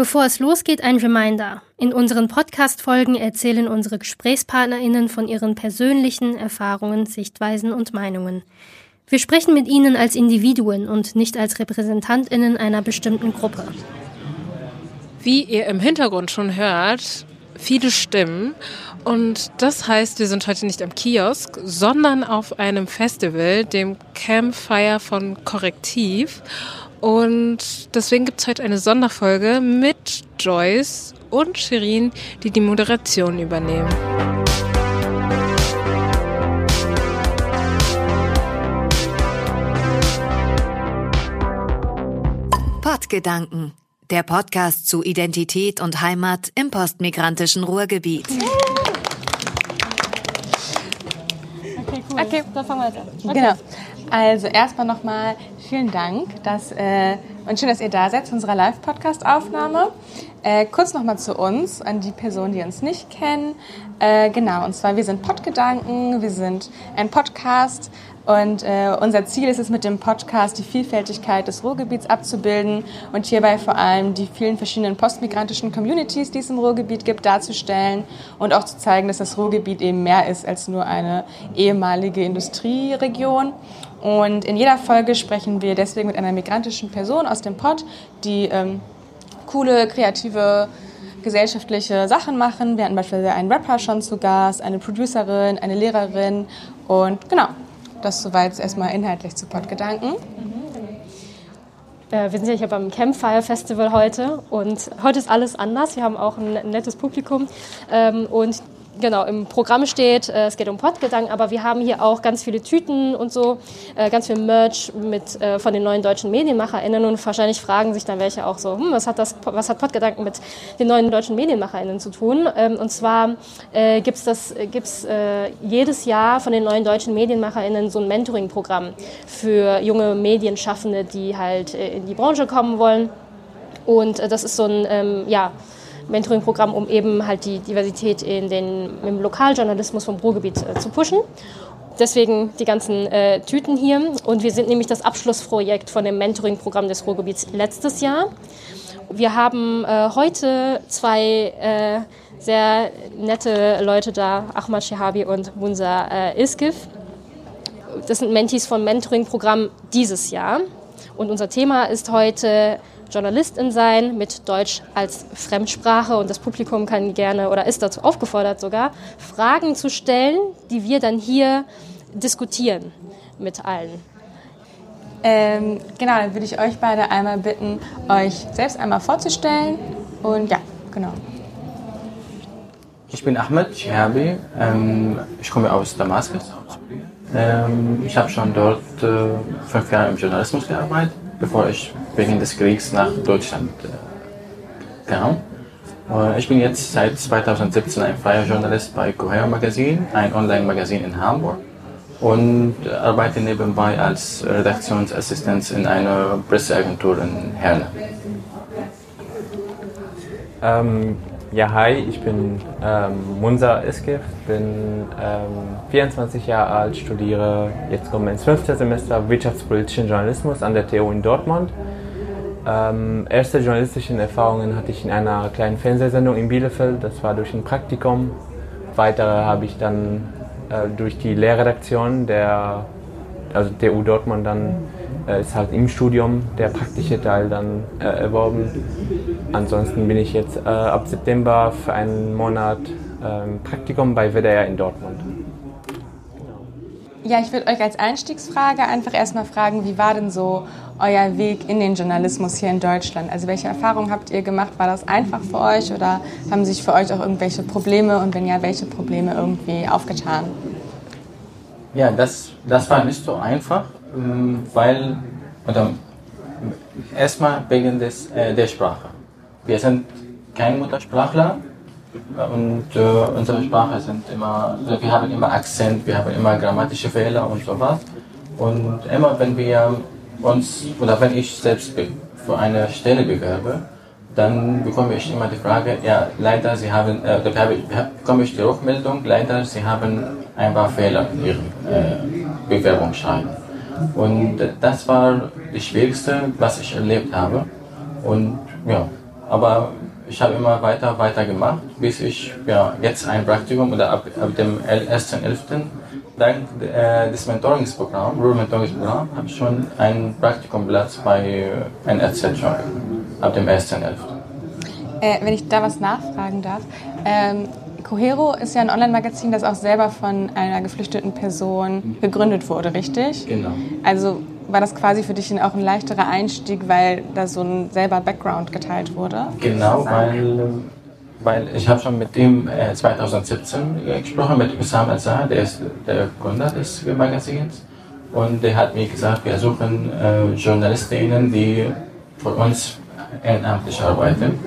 Bevor es losgeht, ein Reminder. In unseren Podcast-Folgen erzählen unsere GesprächspartnerInnen von ihren persönlichen Erfahrungen, Sichtweisen und Meinungen. Wir sprechen mit ihnen als Individuen und nicht als RepräsentantInnen einer bestimmten Gruppe. Wie ihr im Hintergrund schon hört, viele Stimmen. Und das heißt, wir sind heute nicht am Kiosk, sondern auf einem Festival, dem Campfire von Korrektiv. Und deswegen gibt es heute eine Sonderfolge mit Joyce und Shirin, die die Moderation übernehmen. Pottgedanken, der Podcast zu Identität und Heimat im postmigrantischen Ruhrgebiet. Okay, cool. Okay, dann fangen wir jetzt an. Okay. Genau. Also erstmal nochmal vielen Dank, dass, äh, und schön, dass ihr da seid zu unserer Live-Podcast-Aufnahme. Äh, kurz nochmal zu uns, an die Personen, die uns nicht kennen. Äh, genau, und zwar wir sind Podgedanken, wir sind ein Podcast und äh, unser Ziel ist es mit dem Podcast, die Vielfältigkeit des Ruhrgebiets abzubilden und hierbei vor allem die vielen verschiedenen postmigrantischen Communities, die es im Ruhrgebiet gibt, darzustellen und auch zu zeigen, dass das Ruhrgebiet eben mehr ist als nur eine ehemalige Industrieregion. Und in jeder Folge sprechen wir deswegen mit einer migrantischen Person aus dem Pod, die ähm, coole, kreative gesellschaftliche Sachen machen. Wir hatten beispielsweise einen Rapper schon zu Gast, eine Producerin, eine Lehrerin und genau, das soweit erstmal inhaltlich zu Podgedanken. Äh, wir sind ja hier beim Campfire Festival heute und heute ist alles anders. Wir haben auch ein nettes Publikum ähm, und genau, im Programm steht, äh, es geht um Pottgedanken, aber wir haben hier auch ganz viele Tüten und so, äh, ganz viel Merch mit, äh, von den neuen deutschen MedienmacherInnen und wahrscheinlich fragen sich dann welche auch so, hm, was hat das, was hat Pottgedanken mit den neuen deutschen MedienmacherInnen zu tun? Ähm, und zwar äh, gibt's das, gibt's äh, jedes Jahr von den neuen deutschen MedienmacherInnen so ein Mentoring-Programm für junge Medienschaffende, die halt äh, in die Branche kommen wollen. Und äh, das ist so ein, ähm, ja, Mentoring-Programm, um eben halt die Diversität in den, im Lokaljournalismus vom Ruhrgebiet äh, zu pushen. Deswegen die ganzen äh, Tüten hier. Und wir sind nämlich das Abschlussprojekt von dem Mentoring-Programm des Ruhrgebiets letztes Jahr. Wir haben äh, heute zwei äh, sehr nette Leute da, Ahmad Shehabi und Munsa äh, Iskif. Das sind Mentees vom Mentoring-Programm dieses Jahr. Und unser Thema ist heute Journalistin sein mit Deutsch als Fremdsprache und das Publikum kann gerne oder ist dazu aufgefordert sogar, Fragen zu stellen, die wir dann hier diskutieren mit allen. Ähm, genau, dann würde ich euch beide einmal bitten, euch selbst einmal vorzustellen und ja, genau. Ich bin Ahmed Shihabi, ähm, ich komme aus Damaskus. Ähm, ich habe schon dort äh, fünf Jahre im Journalismus gearbeitet bevor ich wegen des Kriegs nach Deutschland äh, kam. Äh, ich bin jetzt seit 2017 ein freier Journalist bei Coher Magazin, ein Online-Magazin in Hamburg und arbeite nebenbei als Redaktionsassistent in einer Presseagentur in Herne. Ähm, ja, hi, ich bin ähm, Munsa Iskif, bin ähm, 24 Jahre alt, studiere jetzt komme ins fünfte Semester Wirtschaftspolitischen Journalismus an der TU in Dortmund. Ähm, erste journalistische Erfahrungen hatte ich in einer kleinen Fernsehsendung in Bielefeld, das war durch ein Praktikum. Weitere habe ich dann äh, durch die Lehrredaktion der also TU Dortmund dann äh, ist halt im Studium der praktische Teil dann äh, erworben. Ansonsten bin ich jetzt äh, ab September für einen Monat ähm, Praktikum bei WDR in Dortmund. Ja, ich würde euch als Einstiegsfrage einfach erstmal fragen, wie war denn so euer Weg in den Journalismus hier in Deutschland? Also welche Erfahrungen habt ihr gemacht? War das einfach für euch oder haben sich für euch auch irgendwelche Probleme und wenn ja, welche Probleme irgendwie aufgetan? Ja, das, das war nicht so einfach. Ähm, weil, oder erstmal wegen des, äh, der Sprache. Wir sind kein Muttersprachler und äh, unsere Sprache sind immer, also wir haben immer Akzent, wir haben immer grammatische Fehler und sowas. Und immer wenn wir uns, oder wenn ich selbst für eine Stelle bewerbe, dann bekomme ich immer die Frage, ja, leider, Sie haben, äh, bekomme ich die Rückmeldung, leider, Sie haben ein paar Fehler in Ihrem äh, Bewerbungsschreiben. Und das war das Schwierigste, was ich erlebt habe. Und ja, Aber ich habe immer weiter, weiter gemacht, bis ich ja, jetzt ein Praktikum oder ab, ab dem 1.11. dank äh, des Mentoringsprogramms, Rural Mentoringsprogramm, habe ich schon einen Praktikumplatz bei NRZ schon ab dem 1.11. Äh, wenn ich da was nachfragen darf, ähm, Cohero ist ja ein Online-Magazin, das auch selber von einer geflüchteten Person gegründet wurde, richtig? Genau. Also war das quasi für dich auch ein leichterer Einstieg, weil da so ein selber Background geteilt wurde? Genau, weil, weil ich habe schon mit ihm äh, 2017 gesprochen, mit Usam Azhar, der ist der Gründer des Magazins. Und der hat mir gesagt, wir suchen äh, Journalistinnen, die für uns ehrenamtlich arbeiten.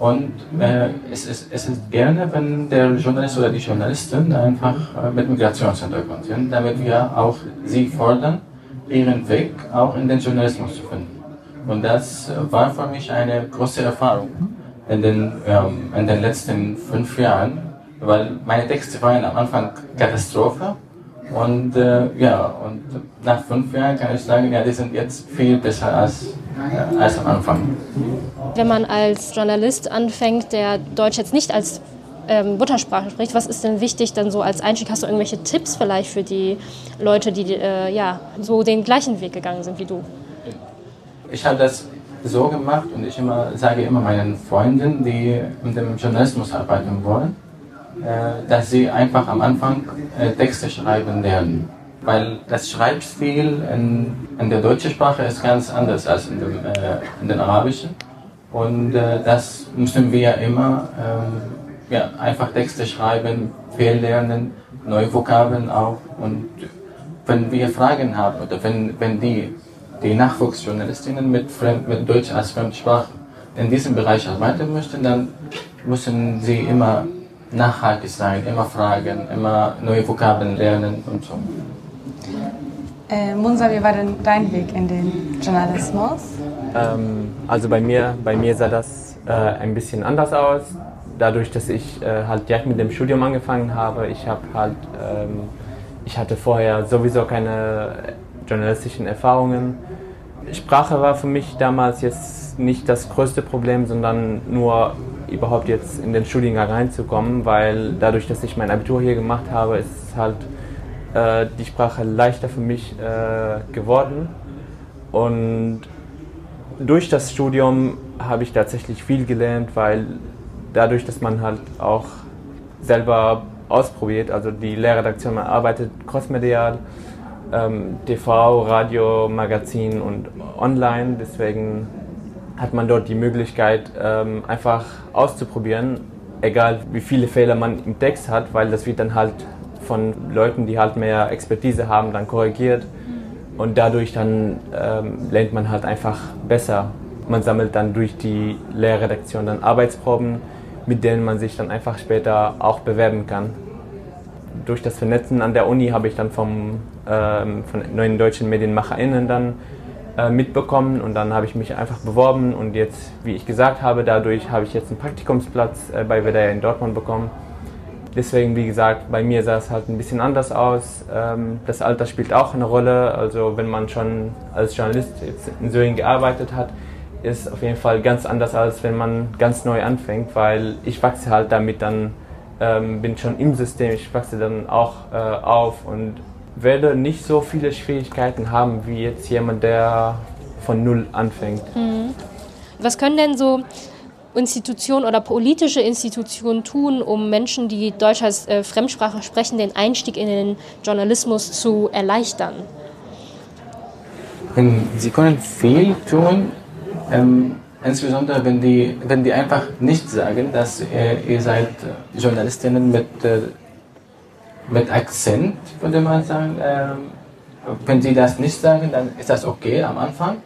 Und äh, es, ist, es ist gerne, wenn der Journalist oder die Journalistin einfach äh, mit Migrationshintergrund sind, damit wir auch sie fordern, ihren Weg auch in den Journalismus zu finden. Und das war für mich eine große Erfahrung in den, ähm, in den letzten fünf Jahren, weil meine Texte waren am Anfang Katastrophe und äh, ja, und nach fünf Jahren kann ich sagen, ja, die sind jetzt viel besser als, äh, als am Anfang. Wenn man als Journalist anfängt, der Deutsch jetzt nicht als ähm, Muttersprache spricht, was ist denn wichtig dann so als Einstieg? Hast du irgendwelche Tipps vielleicht für die Leute, die äh, ja, so den gleichen Weg gegangen sind wie du? Ich habe das so gemacht und ich immer, sage immer meinen Freunden, die mit dem Journalismus arbeiten wollen, äh, dass sie einfach am Anfang äh, Texte schreiben lernen. Weil das Schreibstil in, in der deutschen Sprache ist ganz anders als in dem, äh, in den arabischen. Und äh, das müssen wir immer ähm, ja, einfach Texte schreiben, viel lernen, neue Vokabeln auch. Und wenn wir Fragen haben oder wenn, wenn die, die Nachwuchsjournalistinnen mit, Fremd, mit Deutsch als Fremdsprache in diesem Bereich arbeiten möchten, dann müssen sie immer nachhaltig sein, immer fragen, immer neue Vokabeln lernen und so. Äh, Munsa, wie war denn dein Weg in den Journalismus? Ähm, also bei mir, bei mir sah das äh, ein bisschen anders aus. Dadurch, dass ich äh, halt direkt mit dem Studium angefangen habe, ich habe halt, ähm, ich hatte vorher sowieso keine journalistischen Erfahrungen. Sprache war für mich damals jetzt nicht das größte Problem, sondern nur überhaupt jetzt in den Studiengang reinzukommen, weil dadurch, dass ich mein Abitur hier gemacht habe, ist halt äh, die Sprache leichter für mich äh, geworden. Und durch das Studium habe ich tatsächlich viel gelernt, weil dadurch, dass man halt auch selber ausprobiert, also die Lehrredaktion, man arbeitet crossmedial, ähm, TV, Radio, Magazin und online, deswegen hat man dort die Möglichkeit, ähm, einfach auszuprobieren, egal wie viele Fehler man im Text hat, weil das wird dann halt von Leuten, die halt mehr Expertise haben, dann korrigiert. Und dadurch dann ähm, lernt man halt einfach besser. Man sammelt dann durch die Lehrredaktion dann Arbeitsproben, mit denen man sich dann einfach später auch bewerben kann. Durch das Vernetzen an der Uni habe ich dann vom, ähm, von neuen deutschen MedienmacherInnen dann äh, mitbekommen und dann habe ich mich einfach beworben und jetzt, wie ich gesagt habe, dadurch habe ich jetzt einen Praktikumsplatz äh, bei WDR in Dortmund bekommen. Deswegen, wie gesagt, bei mir sah es halt ein bisschen anders aus. Ähm, das Alter spielt auch eine Rolle. Also wenn man schon als Journalist in Syrien gearbeitet hat, ist auf jeden Fall ganz anders, als wenn man ganz neu anfängt, weil ich wachse halt damit dann, ähm, bin schon im System, ich wachse dann auch äh, auf und werde nicht so viele Schwierigkeiten haben wie jetzt jemand, der von Null anfängt. Mhm. Was können denn so Institutionen oder politische Institutionen tun, um Menschen, die Deutsch als äh, Fremdsprache sprechen, den Einstieg in den Journalismus zu erleichtern? Sie können viel tun, ähm, insbesondere wenn die, wenn die einfach nicht sagen, dass äh, ihr seid Journalistinnen mit, äh, mit Akzent, würde man sagen. Ähm, wenn sie das nicht sagen, dann ist das okay am Anfang.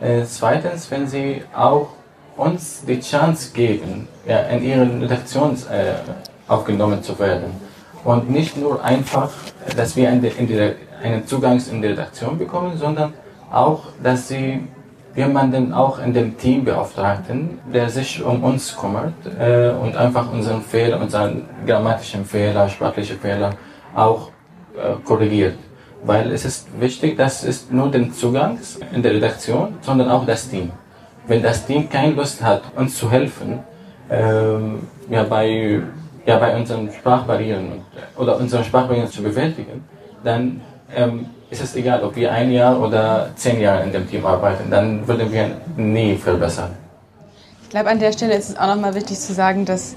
Äh, zweitens, wenn sie auch uns die Chance geben, ja, in ihren Redaktionen äh, aufgenommen zu werden. Und nicht nur einfach, dass wir eine, einen Zugang in die Redaktion bekommen, sondern auch, dass sie jemanden auch in dem Team beauftragten, der sich um uns kümmert äh, und einfach unseren Fehler, unseren grammatischen Fehler, sprachlichen Fehler auch äh, korrigiert. Weil es ist wichtig, dass es nur den Zugang in der Redaktion, sondern auch das Team. wenn das Team keine Lust hat, uns zu helfen, ähm, ja, bei, ja, bei unseren Sprachbarrieren oder unsere Sprachbarrieren zu bewältigen, dann ähm, ist es egal, ob wir ein Jahr oder zehn Jahre in dem Team arbeiten, dann würden wir nie verbessern. Ich glaube, an der Stelle ist es auch nochmal wichtig zu sagen, dass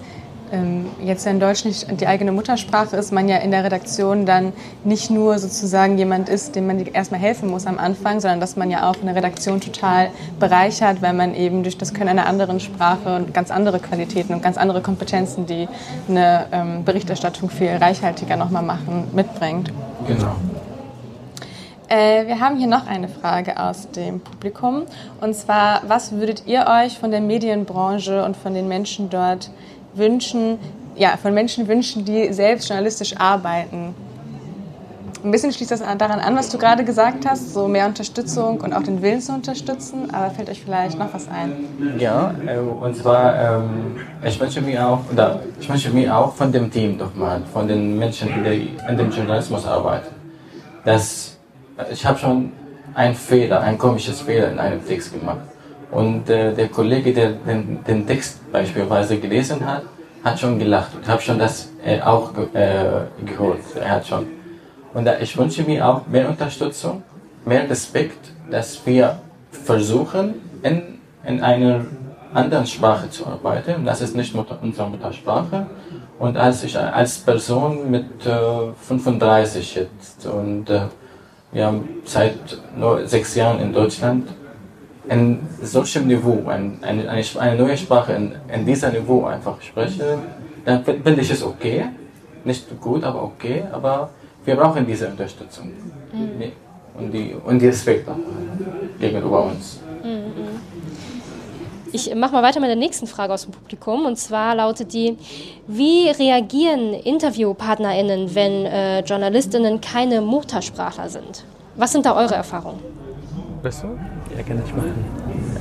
ähm, jetzt in Deutsch nicht die eigene Muttersprache ist, man ja in der Redaktion dann nicht nur sozusagen jemand ist, dem man erstmal helfen muss am Anfang, sondern dass man ja auch eine Redaktion total bereichert, weil man eben durch das Können einer anderen Sprache und ganz andere Qualitäten und ganz andere Kompetenzen, die eine ähm, Berichterstattung viel reichhaltiger nochmal machen, mitbringt. Genau. Äh, wir haben hier noch eine Frage aus dem Publikum. Und zwar, was würdet ihr euch von der Medienbranche und von den Menschen dort wünschen, ja, von Menschen wünschen, die selbst journalistisch arbeiten? Ein bisschen schließt das daran an, was du gerade gesagt hast, so mehr Unterstützung und auch den Willen zu unterstützen. Aber fällt euch vielleicht noch was ein? Ja, äh, und zwar, ähm, ich wünsche mir auch, oder ich wünsche mir auch von dem Team doch mal, von den Menschen, die in dem Journalismus arbeiten, dass ich habe schon einen Fehler, ein komisches Fehler in einem Text gemacht. Und äh, der Kollege, der den, den, Text beispielsweise gelesen hat, hat schon gelacht. Ich habe schon das äh, auch äh, gehört. Er hat schon. Und äh, ich wünsche mir auch mehr Unterstützung, mehr Respekt, dass wir versuchen, in, in einer anderen Sprache zu arbeiten. Das ist nicht Mutter, unsere Muttersprache. Und als ich als Person mit 35 äh, jetzt und äh, wir haben seit nur sechs Jahren in Deutschland in solchem Niveau, ein, eine, eine, neue Sprache in, in diesem Niveau einfach spreche, dann finde ich es okay. Nicht gut, aber okay. Aber wir brauchen diese Unterstützung. Mhm. Und, die, und die Respekt gegenüber uns. Ich mache mal weiter mit der nächsten Frage aus dem Publikum. Und zwar lautet die, wie reagieren InterviewpartnerInnen, wenn äh, JournalistInnen keine Muttersprachler sind? Was sind da eure Erfahrungen? Bist du? Ja, kann ich machen.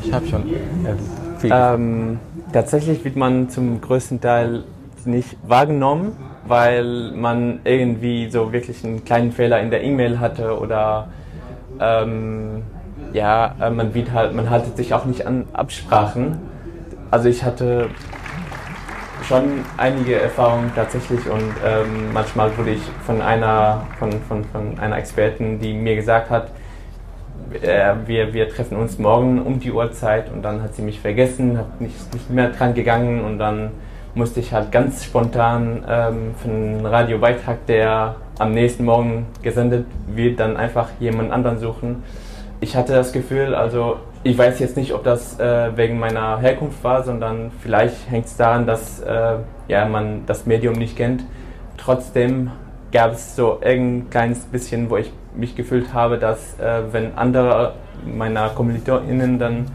Ich habe schon äh, ähm, tatsächlich wird man zum größten Teil nicht wahrgenommen, weil man irgendwie so wirklich einen kleinen Fehler in der E-Mail hatte oder ähm, ja, äh, man, halt, man haltet sich auch nicht an Absprachen. Also ich hatte schon einige Erfahrungen tatsächlich und ähm, manchmal wurde ich von einer, von, von, von einer Expertin, die mir gesagt hat, äh, wir, wir treffen uns morgen um die Uhrzeit und dann hat sie mich vergessen, hat nicht, nicht mehr dran gegangen und dann musste ich halt ganz spontan ähm, für einen Radiobeitrag, der am nächsten Morgen gesendet wird, dann einfach jemand anderen suchen ich hatte das Gefühl, also ich weiß jetzt nicht, ob das äh, wegen meiner Herkunft war, sondern vielleicht hängt es daran, dass äh, ja, man das Medium nicht kennt. Trotzdem gab es so ein kleines bisschen, wo ich mich gefühlt habe, dass äh, wenn andere meiner KommilitonInnen dann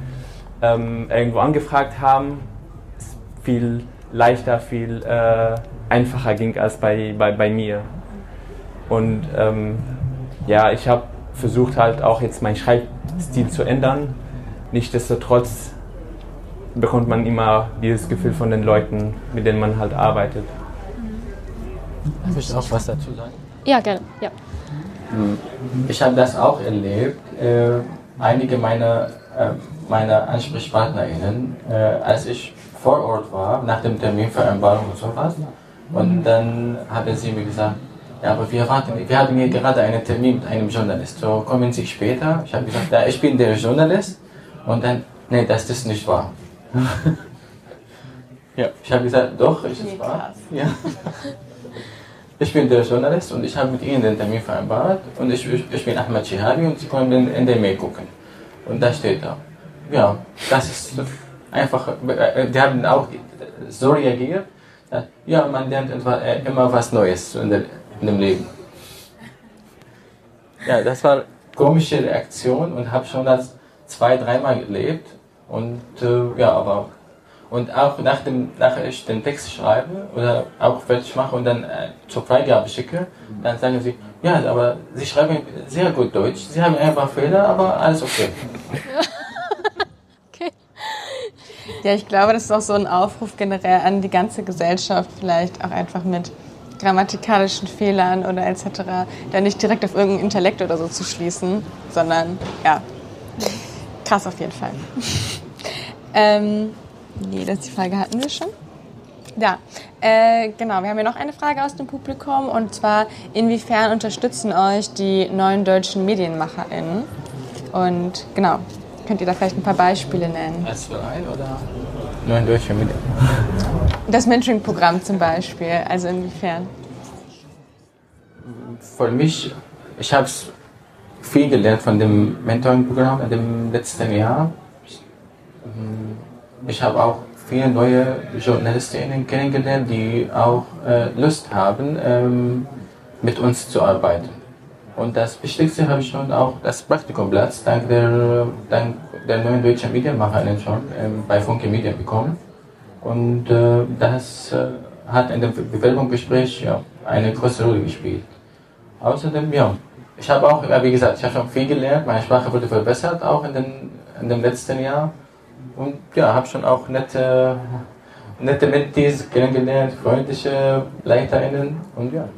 ähm, irgendwo angefragt haben, es viel leichter, viel äh, einfacher ging als bei, bei, bei mir. Und ähm, ja, ich habe versucht halt auch jetzt meinen Schreibstil zu ändern. Nichtsdestotrotz bekommt man immer dieses Gefühl von den Leuten, mit denen man halt arbeitet. Darf ich auch was dazu sagen? Ja, gerne. Ja. Hm. Ich habe das auch erlebt. Äh, einige meiner, äh, meiner AnsprechpartnerInnen, äh, als ich vor Ort war, nach dem Terminvereinbarung und sowas, und dann haben sie mir gesagt, ja, aber wir, warten, wir haben hier gerade einen Termin mit einem Journalist. So kommen Sie später. Ich habe gesagt, ja, ich bin der Journalist. Und dann, nee, das ist nicht wahr. ja, ich habe gesagt, doch, ist es wahr. Ja. Ich bin der Journalist und ich habe mit Ihnen den Termin vereinbart. Und ich, ich bin Ahmad Shihari und Sie können in der Mail gucken. Und da steht da. Ja, das ist einfach, die haben auch so reagiert. Ja, man lernt äh, immer was Neues in der, in dem Leben. Ja, das war eine komische Reaktion und habe schon das zwei, dreimal gelebt. Und äh, ja, aber und auch nach dem, nachher ich den Text schreibe oder auch fertig mache und dann äh, zur Freigabe schicke, dann sagen sie, ja, aber Sie schreiben sehr gut Deutsch, Sie haben einfach Fehler, aber alles okay. okay. Ja, ich glaube, das ist auch so ein Aufruf generell an die ganze Gesellschaft, vielleicht auch einfach mit grammatikalischen Fehlern oder etc. da nicht direkt auf irgendeinen Intellekt oder so zu schließen, sondern ja, krass auf jeden Fall. Ähm, nee, das die Frage hatten wir schon. Ja, äh, genau. Wir haben hier noch eine Frage aus dem Publikum und zwar, inwiefern unterstützen euch die neuen deutschen MedienmacherInnen? Und genau, könnt ihr da vielleicht ein paar Beispiele nennen? Als Verein oder neuen deutschen Medien? Das Mentoring-Programm zum Beispiel, also inwiefern? Für mich, ich habe viel gelernt von dem Mentoring-Programm in dem letzten Jahr. Ich habe auch viele neue Journalistinnen kennengelernt, die auch äh, Lust haben, ähm, mit uns zu arbeiten. Und das Wichtigste habe ich schon auch das Praktikumplatz dank der, dank der neuen deutschen Medienmacherin schon ähm, bei Funke Media bekommen. Und äh, das äh, hat in dem Bewerbungsgespräch ja, eine große Rolle gespielt. Außerdem, ja, ich habe auch, wie gesagt, ich habe schon viel gelernt, meine Sprache wurde verbessert auch in, den, in dem letzten Jahr. Und ja, habe schon auch nette, nette Mentees kennengelernt, freundliche LeiterInnen und ja.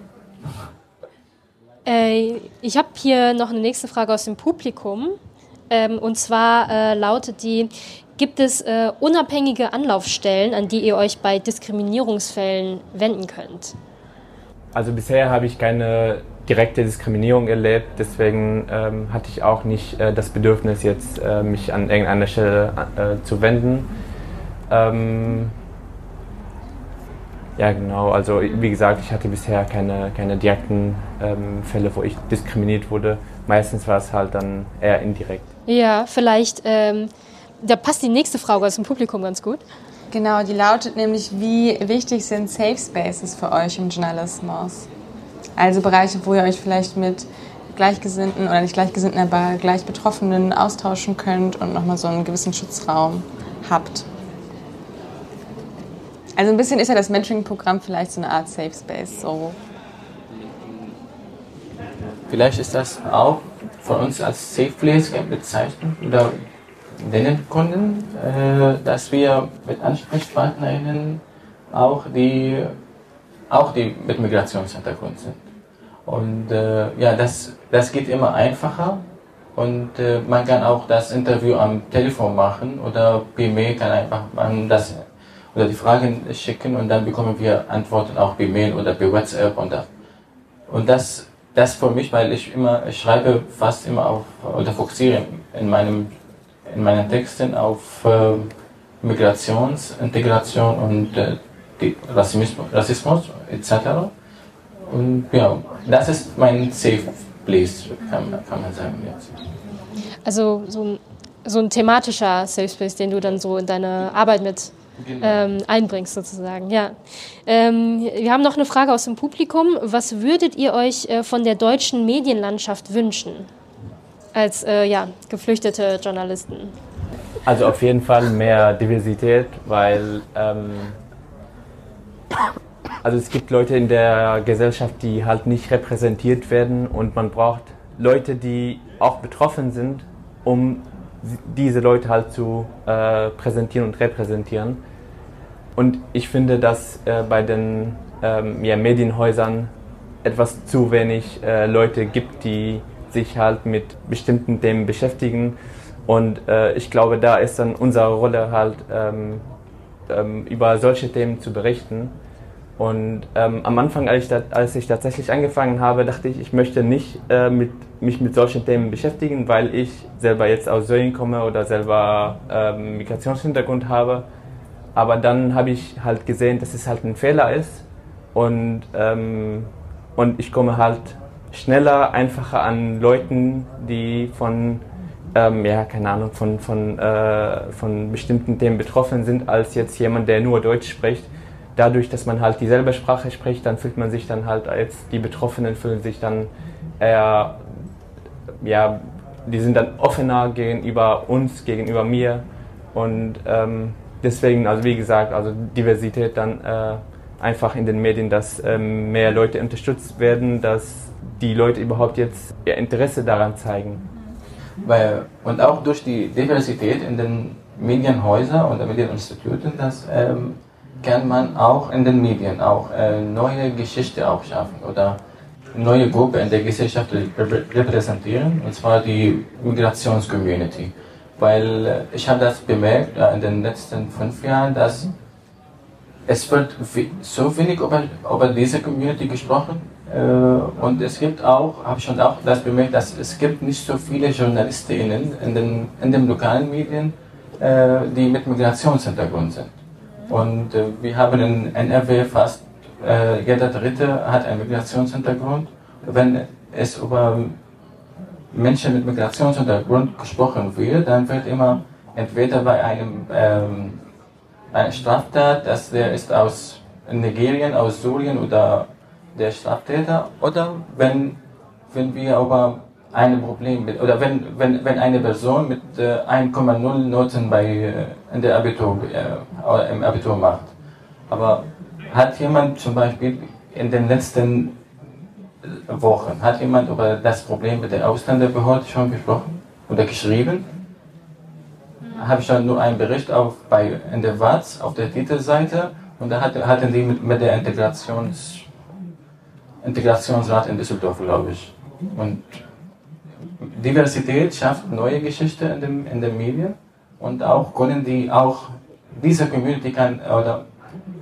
Äh, ich habe hier noch eine nächste Frage aus dem Publikum. Ähm, und zwar äh, lautet die, gibt es äh, unabhängige Anlaufstellen, an die ihr euch bei Diskriminierungsfällen wenden könnt? Also bisher habe ich keine direkte Diskriminierung erlebt, deswegen ähm, hatte ich auch nicht äh, das Bedürfnis, jetzt äh, mich an irgendeiner Stelle äh, zu wenden. Ähm, ja, genau. Also wie gesagt, ich hatte bisher keine, keine direkten ähm, Fälle, wo ich diskriminiert wurde. Meistens war es halt dann eher indirekt. Ja, vielleicht, ähm, da passt die nächste Frage aus dem Publikum ganz gut. Genau, die lautet nämlich, wie wichtig sind Safe Spaces für euch im Journalismus? Also Bereiche, wo ihr euch vielleicht mit Gleichgesinnten oder nicht Gleichgesinnten, aber Gleichbetroffenen austauschen könnt und nochmal so einen gewissen Schutzraum habt. Also ein bisschen ist ja das Mentoring-Programm vielleicht so eine Art Safe Space. So. Vielleicht ist das auch von uns als Safe Place bezeichnet oder nennen können, äh, dass wir mit AnsprechpartnerInnen auch die, auch die mit Migrationshintergrund sind. Und äh, ja, das, das geht immer einfacher und äh, man kann auch das Interview am Telefon machen oder per Mail kann einfach man das oder die Fragen schicken und dann bekommen wir Antworten auch per Mail oder per WhatsApp und das. Und das, das für mich, weil ich immer, ich schreibe fast immer auf, oder fokussiere in meinem, in meinen Texten auf äh, Migrations, Integration und äh, Rassismus, Rassismus etc. Und ja, das ist mein Safe Place, kann, kann man sagen jetzt. Also so ein, so ein thematischer Safe Space, den du dann so in deine Arbeit mit genau. ähm, einbringst sozusagen. Ja. Ähm, wir haben noch eine Frage aus dem Publikum. Was würdet ihr euch äh, von der deutschen Medienlandschaft wünschen als äh, ja, geflüchtete Journalisten? Also auf jeden Fall mehr Diversität, weil ähm, also es gibt Leute in der Gesellschaft, die halt nicht repräsentiert werden und man braucht Leute, die auch betroffen sind, um diese Leute halt zu äh, präsentieren und repräsentieren. Und ich finde, dass äh, bei den ähm, ja, Medienhäusern etwas zu wenig äh, Leute gibt, die sich halt mit bestimmten Themen beschäftigen. Und äh, ich glaube, da ist dann unsere Rolle halt, ähm, ähm, über solche Themen zu berichten. Und ähm, am Anfang, als ich, da, als ich, tatsächlich angefangen habe, dachte ich, ich möchte nicht äh, mit, mich mit solchen Themen beschäftigen, weil ich selber jetzt aus Syrien komme oder selber ähm, Migrationshintergrund habe. Aber dann habe ich halt gesehen, dass es halt ein Fehler ist und, ähm, und ich komme halt schneller, einfacher an Leuten, die von, ähm, ja, keine Ahnung, von, von, äh, von bestimmten Themen betroffen sind, als jetzt jemand, der nur Deutsch spricht. Dadurch, dass man halt dieselbe Sprache spricht, dann fühlt man sich dann halt als die Betroffenen fühlen sich dann eher, ja, die sind dann offener gegenüber uns, gegenüber mir. Und ähm, deswegen, also wie gesagt, also Diversität dann äh, einfach in den Medien, dass ähm, mehr Leute unterstützt werden, dass die Leute überhaupt jetzt ihr Interesse daran zeigen. Weil, und auch durch die Diversität in den Medienhäusern und den Medieninstituten, dass ähm, kann man auch in den Medien auch äh, neue Geschichte auch schaffen oder neue Gruppe in der Gesellschaft repräsentieren, und zwar die Migrationscommunity. weil äh, ich habe das bemerkt äh, in den letzten fünf Jahren, dass es wird so wenig über, über diese Community gesprochen und es gibt auch, habe schon auch das bemerkt, dass es gibt nicht so viele JournalistInnen in den, in den lokalen Medien, äh, die mit Migrationshintergrund sind. Und äh, wir haben in NRW fast jeder Dritte hat einen Migrationshintergrund. Wenn es über Menschen mit Migrationshintergrund gesprochen wird, dann wird immer entweder bei einem ähm, eine Straftat, dass der ist aus Nigerien, aus Syrien oder der Straftäter oder wenn, wenn wir über ein Problem oder wenn, wenn, wenn eine Person mit äh, 1,0 Noten bei, äh, in der Abitur, äh, im Abitur macht. Aber hat jemand zum Beispiel in den letzten Wochen, hat jemand über das Problem mit der Ausländerbehörde schon gesprochen oder geschrieben? Habe ich dann nur einen Bericht auf, bei, in der WAZ auf der Titelseite und da hatten die mit, mit der Integrations Integrationsrat in Düsseldorf, glaube ich. Und Diversität schafft neue Geschichte in, dem, in den Medien und auch können die auch diese Community kann oder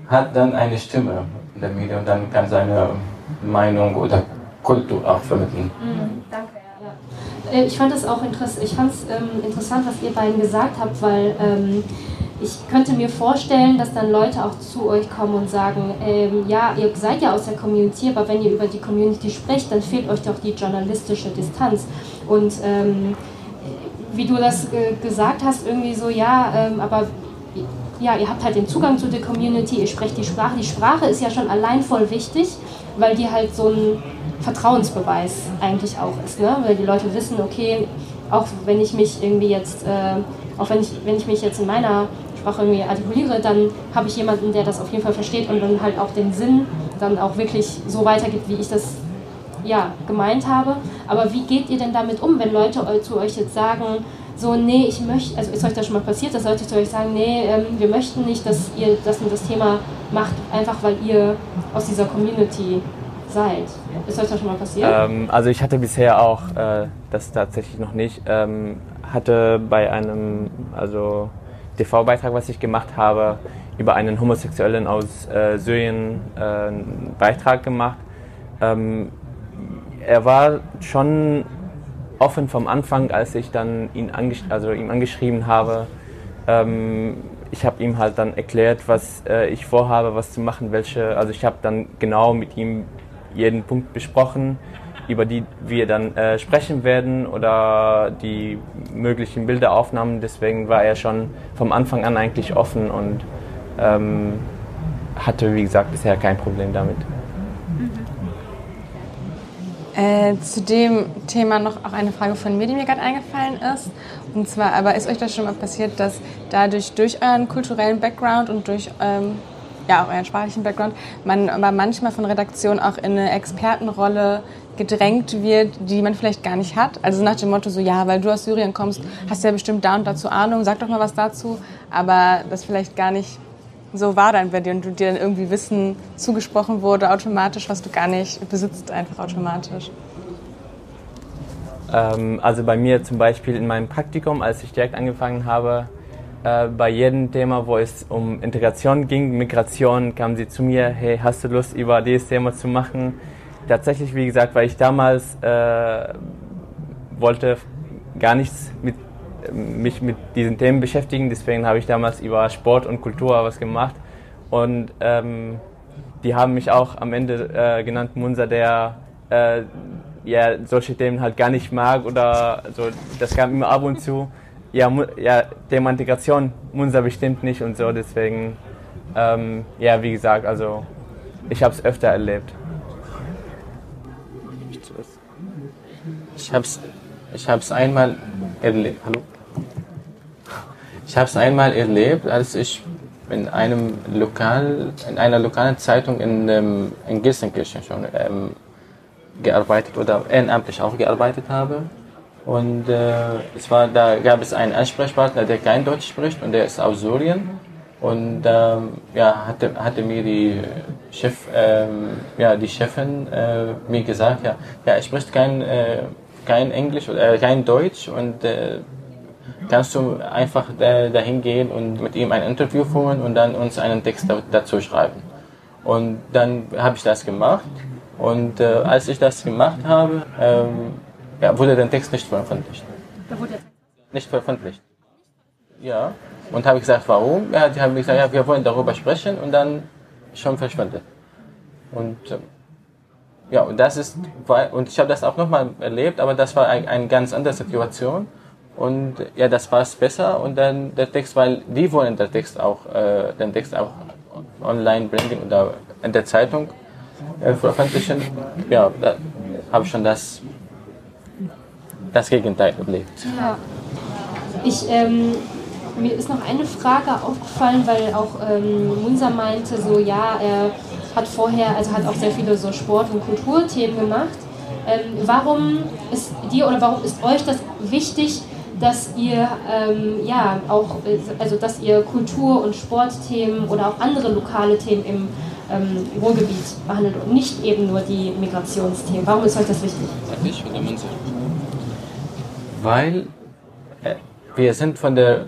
hat dann eine Stimme in den Medien und dann kann seine Meinung oder Kultur auch vermitteln. Mhm, danke. Ja. Äh, ich fand es auch interess ich fand's, ähm, interessant, was ihr beiden gesagt habt, weil ähm, ich könnte mir vorstellen, dass dann Leute auch zu euch kommen und sagen, ähm, ja, ihr seid ja aus der Community, aber wenn ihr über die Community sprecht, dann fehlt euch doch die journalistische Distanz. Und ähm, wie du das äh, gesagt hast, irgendwie so, ja, ähm, aber ja, ihr habt halt den Zugang zu der Community, ihr sprecht die Sprache. Die Sprache ist ja schon allein voll wichtig, weil die halt so ein Vertrauensbeweis eigentlich auch ist, ne? weil die Leute wissen, okay, auch wenn ich mich irgendwie jetzt, äh, auch wenn ich, wenn ich mich jetzt in meiner Sprache irgendwie artikuliere, dann habe ich jemanden, der das auf jeden Fall versteht und dann halt auch den Sinn dann auch wirklich so weitergibt, wie ich das ja, gemeint habe. Aber wie geht ihr denn damit um, wenn Leute zu euch jetzt sagen, so, nee, ich möchte, also ist euch das schon mal passiert, dass Leute zu euch sagen, nee, ähm, wir möchten nicht, dass ihr das und das Thema macht, einfach weil ihr aus dieser Community seid. Ist euch das schon mal passiert? Ähm, also ich hatte bisher auch äh, das tatsächlich noch nicht. Ähm, hatte bei einem, also TV-Beitrag, was ich gemacht habe, über einen Homosexuellen aus äh, Syrien äh, einen Beitrag gemacht. Ähm, er war schon offen vom Anfang, als ich dann ihn, also ihm angeschrieben habe. Ähm, ich habe ihm halt dann erklärt, was äh, ich vorhabe, was zu machen, welche. Also ich habe dann genau mit ihm jeden Punkt besprochen über die wir dann äh, sprechen werden oder die möglichen Bilderaufnahmen. Deswegen war er schon vom Anfang an eigentlich offen und ähm, hatte, wie gesagt, bisher kein Problem damit. Äh, zu dem Thema noch auch eine Frage von mir, die mir gerade eingefallen ist. Und zwar, aber ist euch das schon mal passiert, dass dadurch durch euren kulturellen Background und durch ähm, ja, auch euren sprachlichen Background, man aber manchmal von Redaktion auch in eine Expertenrolle gedrängt wird, die man vielleicht gar nicht hat. Also nach dem Motto so, ja, weil du aus Syrien kommst, hast du ja bestimmt da und dazu Ahnung, sag doch mal was dazu. Aber das vielleicht gar nicht so war dann bei dir und du dir dann irgendwie Wissen zugesprochen wurde automatisch, was du gar nicht besitzt, einfach automatisch. Ähm, also bei mir zum Beispiel in meinem Praktikum, als ich direkt angefangen habe, äh, bei jedem Thema, wo es um Integration ging, Migration, kamen sie zu mir, hey, hast du Lust, über dieses Thema zu machen? Tatsächlich, wie gesagt, weil ich damals äh, wollte gar nichts mit mich mit diesen Themen beschäftigen, deswegen habe ich damals über Sport und Kultur was gemacht und ähm, die haben mich auch am Ende äh, genannt Munsa, der äh, ja solche Themen halt gar nicht mag oder so. Das kam immer ab und zu. Ja, ja Thema Integration Munsa bestimmt nicht und so. Deswegen ähm, ja, wie gesagt, also ich habe es öfter erlebt. Ich habe es ich hab's einmal erlebt. Hallo? Ich habe es einmal erlebt, als ich in einem Lokal, in einer lokalen Zeitung in, ähm, in Gelsenkirchen schon ähm, gearbeitet oder ehrenamtlich auch gearbeitet habe. Und äh, es war, da gab es einen Ansprechpartner, der kein Deutsch spricht und der ist aus Syrien. Und ähm, ja, hatte, hatte mir die Chef, ähm, ja, die Chefin äh, mir gesagt, ja, ja, er spricht kein äh, kein Englisch oder äh, kein Deutsch und äh, kannst du einfach dahin gehen und mit ihm ein Interview führen und dann uns einen Text dazu schreiben. Und dann habe ich das gemacht. Und äh, als ich das gemacht habe, ähm, ja, wurde der Text nicht veröffentlicht. Nicht veröffentlicht. Ja. Und habe ich gesagt, warum? Ja, die haben gesagt, ja, wir wollen darüber sprechen und dann schon verschwindet. Und äh, ja, und das ist, und ich habe das auch nochmal erlebt, aber das war eine ein ganz andere Situation. Und ja, das war es besser. Und dann der Text, weil die wollen den Text auch, äh, den Text auch online bringen oder in der Zeitung äh, veröffentlichen. Ja, da habe ich schon das, das Gegenteil erlebt. Ja. Ich, ähm, mir ist noch eine Frage aufgefallen, weil auch ähm, Munsa meinte, so ja, er hat vorher, also hat auch sehr viele so Sport- und Kulturthemen gemacht. Ähm, warum ist dir oder warum ist euch das wichtig, dass ihr ähm, ja auch, also dass ihr Kultur- und Sportthemen oder auch andere lokale Themen im ähm, Ruhrgebiet behandelt und nicht eben nur die Migrationsthemen. Warum ist euch das wichtig? Ich oder Weil äh, wir sind von der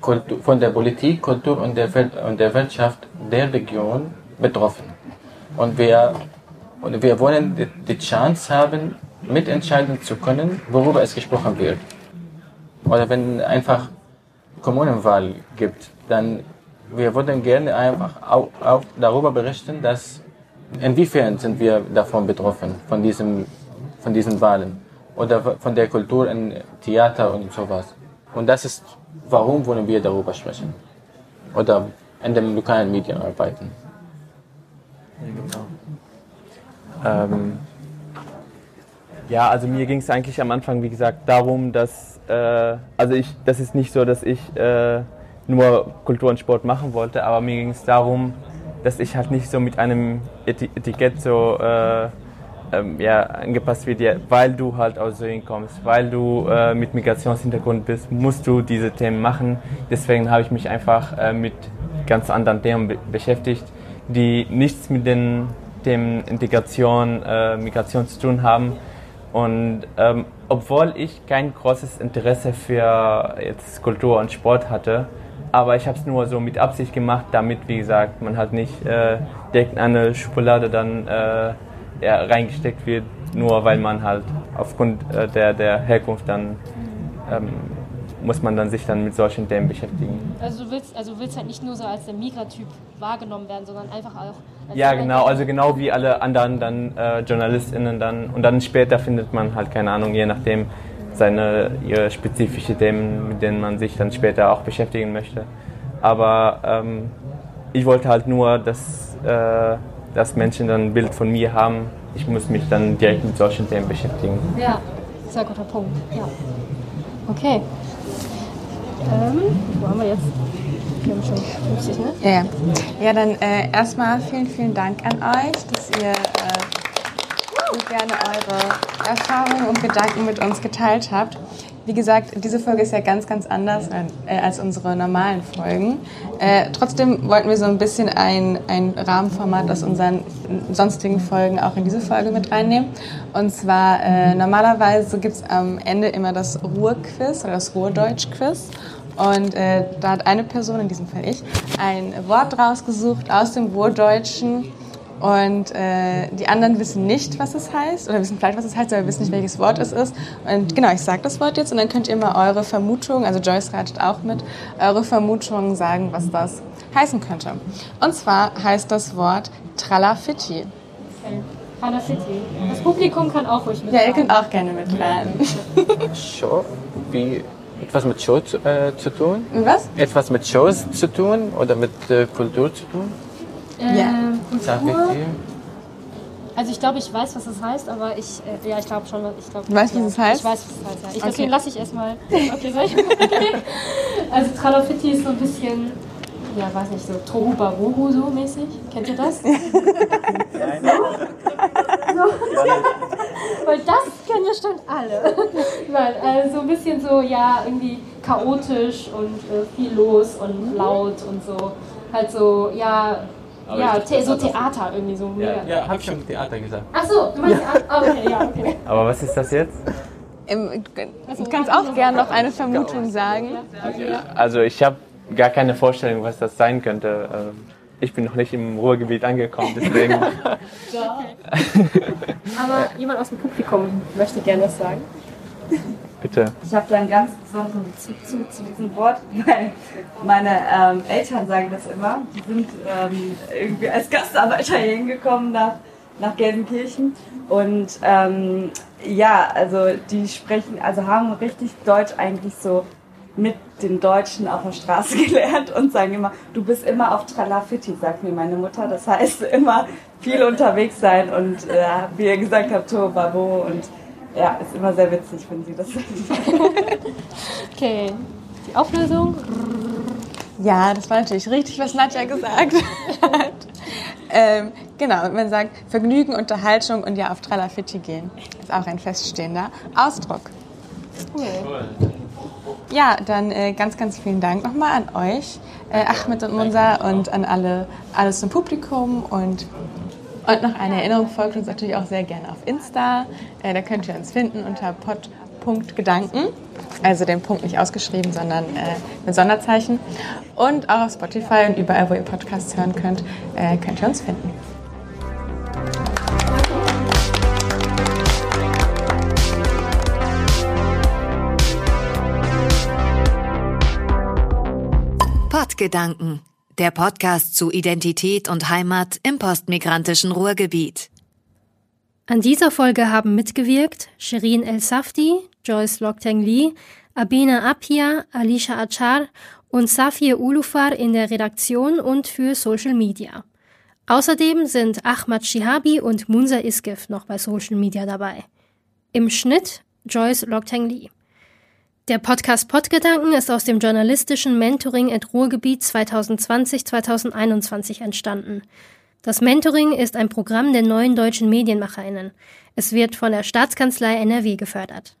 Kultur, von der Politik, Kultur und der, und der Wirtschaft der Region betroffen. Und wir, und wir wollen die, die Chance haben, mitentscheiden zu können, worüber es gesprochen wird. Oder wenn einfach Kommunenwahl gibt, dann wir würden gerne einfach auch, auch darüber berichten, dass inwiefern sind wir davon betroffen, von, diesem, von diesen Wahlen oder von der Kultur in Theater und sowas. Und das ist, warum wollen wir darüber sprechen oder in den lokalen Medien arbeiten. Ja, genau. Ähm, ja, also mir ging es eigentlich am Anfang, wie gesagt, darum, dass, äh, also ich, das ist nicht so, dass ich äh, nur Kultur und Sport machen wollte, aber mir ging es darum, dass ich halt nicht so mit einem Etikett so äh, ähm, ja, angepasst wird, weil du halt aus Syrien kommst, weil du äh, mit Migrationshintergrund bist, musst du diese Themen machen. Deswegen habe ich mich einfach äh, mit ganz anderen Themen be beschäftigt, die nichts mit den Themen Integration, äh, Migration zu tun haben. Und ähm, obwohl ich kein großes Interesse für jetzt Kultur und Sport hatte, aber ich habe es nur so mit Absicht gemacht, damit, wie gesagt, man halt nicht äh, direkt in eine Schokolade dann äh, ja, reingesteckt wird, nur weil man halt aufgrund äh, der, der Herkunft dann ähm, muss man dann sich dann mit solchen Themen beschäftigen. Also du willst, also willst halt nicht nur so als der Migratyp wahrgenommen werden, sondern einfach auch. ja, genau, also genau wie alle anderen dann äh, JournalistInnen dann und dann später findet man halt keine Ahnung, je nachdem seine ihre spezifische Themen, mit denen man sich dann später auch beschäftigen möchte. Aber ähm, ich wollte halt nur, dass, äh, dass Menschen dann ein Bild von mir haben. Ich muss mich dann direkt mit solchen Themen beschäftigen. Ja, sehr guter Punkt. Ja. Okay. Ähm, wo haben wir jetzt? Wir haben schon 50, ne? Ja, ja. ja dann äh, erstmal vielen, vielen Dank an euch, dass ihr äh, so gerne eure Erfahrungen und Gedanken mit uns geteilt habt. Wie gesagt, diese Folge ist ja ganz, ganz anders äh, als unsere normalen Folgen. Äh, trotzdem wollten wir so ein bisschen ein, ein Rahmenformat aus unseren sonstigen Folgen auch in diese Folge mit reinnehmen. Und zwar, äh, normalerweise gibt es am Ende immer das Ruhrquiz oder das Ruhrdeutsch-Quiz. Und äh, da hat eine Person, in diesem Fall ich, ein Wort rausgesucht aus dem Ruhrdeutschen und äh, die anderen wissen nicht, was es heißt, oder wissen vielleicht, was es heißt, aber wissen nicht, welches Wort es ist. Und genau, ich sage das Wort jetzt und dann könnt ihr mal eure Vermutungen, also Joyce ratet auch mit, eure Vermutungen sagen, was das heißen könnte. Und zwar heißt das Wort Tralafitti. Okay. Tralafitti. Das Publikum kann auch ruhig mitraten. Ja, ihr könnt auch gerne mitraten. Show, wie etwas mit Show zu, äh, zu tun? Was? Etwas mit Shows zu tun oder mit äh, Kultur zu tun? Ja. Kultur. Also ich glaube, ich weiß, was das heißt, aber ich, äh, ja, ich glaube schon, ich glaube. Du weißt, was es heißt? Ich weiß, was es heißt, ja. Ich, okay. Deswegen lasse ich erstmal. Okay, soll ich? Okay. Also Tralafitti ist so ein bisschen, ja, weiß nicht, so Tohu Baruhu so mäßig. Kennt ihr das? Nein. so. Weil das kennen ja schon alle. Weil, äh, so ein bisschen so, ja, irgendwie chaotisch und äh, viel los und laut und so. Halt so, ja, aber ja, the so Theater irgendwie so. Ja, ja habe ich schon Theater gesagt. Ach so, du meinst ja. Theater? Okay, ja, okay. Aber was ist das jetzt? Du kannst auch gerne noch eine Vermutung sagen. Also ich habe gar keine Vorstellung, was das sein könnte. Ähm, ich bin noch nicht im Ruhrgebiet angekommen, deswegen. Aber jemand aus dem Publikum möchte gerne was sagen. Bitte. Ich habe da einen ganz besonderen Bezug zu, zu diesem Wort, weil meine ähm, Eltern sagen das immer. Die sind ähm, irgendwie als Gastarbeiter hier hingekommen nach, nach Gelsenkirchen. Und ähm, ja, also die sprechen, also haben richtig Deutsch eigentlich so mit den Deutschen auf der Straße gelernt und sagen immer, du bist immer auf Tralafitti, sagt mir meine Mutter. Das heißt, immer viel unterwegs sein und äh, wie ihr gesagt habt, To Babo und ja, ist immer sehr witzig, wenn sie das sagen. okay, die Auflösung? Ja, das war natürlich richtig, was Nadja gesagt hat. ähm, genau, man sagt Vergnügen, Unterhaltung und ja auf Tralafitti gehen. Ist auch ein feststehender Ausdruck. Cool. Ja, dann äh, ganz, ganz vielen Dank nochmal an euch, äh, Ahmed und Munsa und an alle, alles im Publikum und und noch eine Erinnerung folgt uns natürlich auch sehr gerne auf Insta. Äh, da könnt ihr uns finden unter pod.gedanken. Also den Punkt nicht ausgeschrieben, sondern äh, mit Sonderzeichen. Und auch auf Spotify und überall, wo ihr Podcasts hören könnt, äh, könnt ihr uns finden. Podgedanken der Podcast zu Identität und Heimat im postmigrantischen Ruhrgebiet. An dieser Folge haben mitgewirkt Shirin El Safdi, Joyce Lokteng Lee, Abina Apia, Alicia Achar und Safir Ulufar in der Redaktion und für Social Media. Außerdem sind Ahmad Shihabi und Munsa Iskif noch bei Social Media dabei. Im Schnitt Joyce Lokteng Lee. Der Podcast Podgedanken ist aus dem journalistischen Mentoring at Ruhrgebiet 2020-2021 entstanden. Das Mentoring ist ein Programm der neuen deutschen Medienmacherinnen. Es wird von der Staatskanzlei NRW gefördert.